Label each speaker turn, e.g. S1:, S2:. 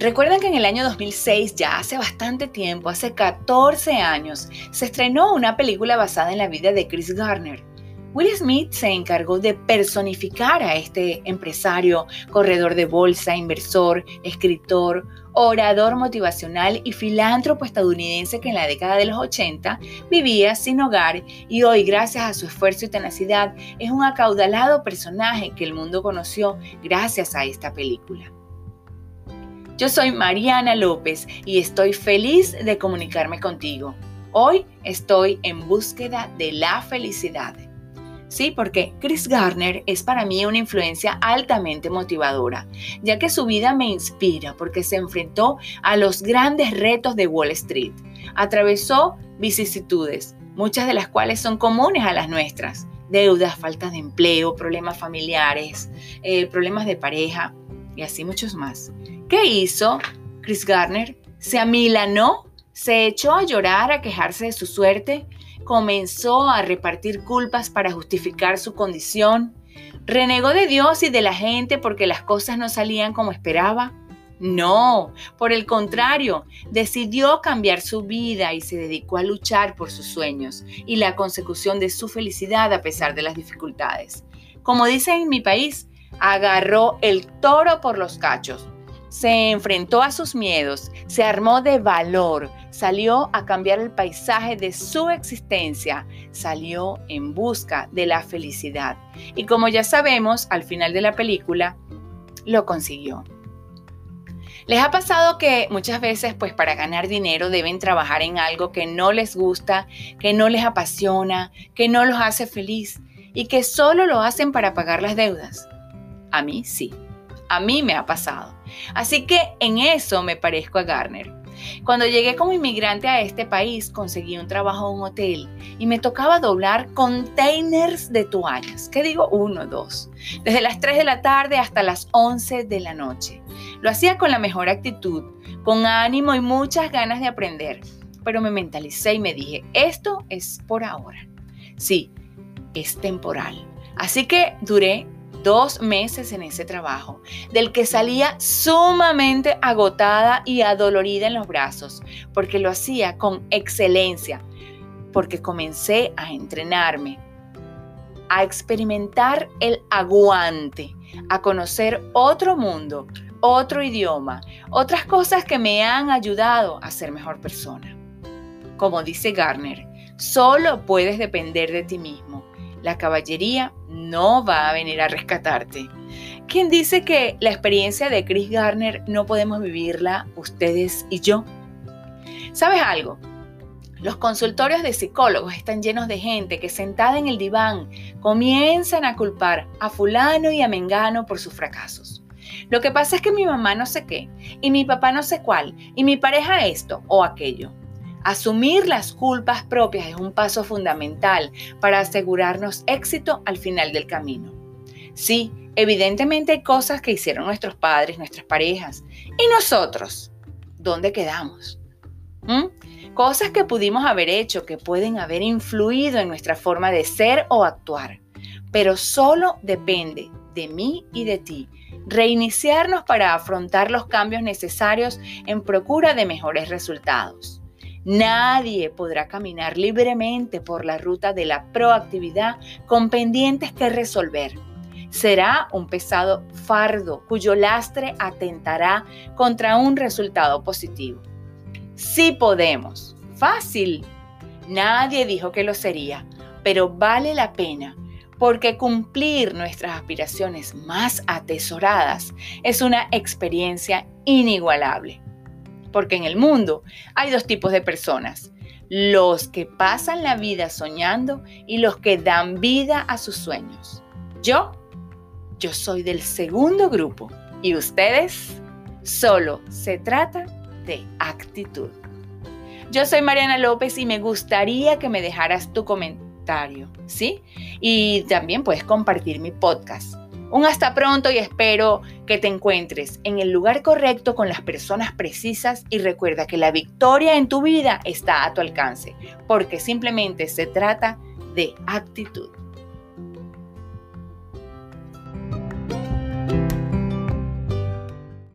S1: Recuerdan que en el año 2006, ya hace bastante tiempo, hace 14 años, se estrenó una película basada en la vida de Chris Garner. Will Smith se encargó de personificar a este empresario, corredor de bolsa, inversor, escritor, orador motivacional y filántropo estadounidense que en la década de los 80 vivía sin hogar y hoy, gracias a su esfuerzo y tenacidad, es un acaudalado personaje que el mundo conoció gracias a esta película. Yo soy Mariana López y estoy feliz de comunicarme contigo. Hoy estoy en búsqueda de la felicidad. Sí, porque Chris Garner es para mí una influencia altamente motivadora, ya que su vida me inspira porque se enfrentó a los grandes retos de Wall Street. Atravesó vicisitudes, muchas de las cuales son comunes a las nuestras. Deudas, falta de empleo, problemas familiares, eh, problemas de pareja y así muchos más. ¿Qué hizo Chris Garner? Se amilanó, se echó a llorar, a quejarse de su suerte, comenzó a repartir culpas para justificar su condición, renegó de Dios y de la gente porque las cosas no salían como esperaba. No, por el contrario, decidió cambiar su vida y se dedicó a luchar por sus sueños y la consecución de su felicidad a pesar de las dificultades. Como dicen en mi país, agarró el toro por los cachos se enfrentó a sus miedos, se armó de valor, salió a cambiar el paisaje de su existencia, salió en busca de la felicidad. Y como ya sabemos, al final de la película, lo consiguió. ¿Les ha pasado que muchas veces, pues para ganar dinero, deben trabajar en algo que no les gusta, que no les apasiona, que no los hace feliz y que solo lo hacen para pagar las deudas? A mí sí. A mí me ha pasado. Así que en eso me parezco a Garner. Cuando llegué como inmigrante a este país, conseguí un trabajo en un hotel y me tocaba doblar containers de toallas. ¿Qué digo? Uno, dos. Desde las 3 de la tarde hasta las 11 de la noche. Lo hacía con la mejor actitud, con ánimo y muchas ganas de aprender. Pero me mentalicé y me dije, esto es por ahora. Sí, es temporal. Así que duré dos meses en ese trabajo, del que salía sumamente agotada y adolorida en los brazos, porque lo hacía con excelencia, porque comencé a entrenarme, a experimentar el aguante, a conocer otro mundo, otro idioma, otras cosas que me han ayudado a ser mejor persona. Como dice Garner, solo puedes depender de ti mismo la caballería no va a venir a rescatarte. ¿Quién dice que la experiencia de Chris Garner no podemos vivirla ustedes y yo? ¿Sabes algo? Los consultorios de psicólogos están llenos de gente que sentada en el diván comienzan a culpar a fulano y a mengano por sus fracasos. Lo que pasa es que mi mamá no sé qué, y mi papá no sé cuál, y mi pareja esto o aquello. Asumir las culpas propias es un paso fundamental para asegurarnos éxito al final del camino. Sí, evidentemente hay cosas que hicieron nuestros padres, nuestras parejas. ¿Y nosotros? ¿Dónde quedamos? ¿Mm? Cosas que pudimos haber hecho, que pueden haber influido en nuestra forma de ser o actuar. Pero solo depende de mí y de ti reiniciarnos para afrontar los cambios necesarios en procura de mejores resultados. Nadie podrá caminar libremente por la ruta de la proactividad con pendientes que resolver. Será un pesado fardo cuyo lastre atentará contra un resultado positivo. Sí podemos. Fácil. Nadie dijo que lo sería, pero vale la pena porque cumplir nuestras aspiraciones más atesoradas es una experiencia inigualable. Porque en el mundo hay dos tipos de personas. Los que pasan la vida soñando y los que dan vida a sus sueños. Yo, yo soy del segundo grupo. ¿Y ustedes? Solo se trata de actitud. Yo soy Mariana López y me gustaría que me dejaras tu comentario, ¿sí? Y también puedes compartir mi podcast. Un hasta pronto y espero que te encuentres en el lugar correcto con las personas precisas y recuerda que la victoria en tu vida está a tu alcance, porque simplemente se trata de actitud.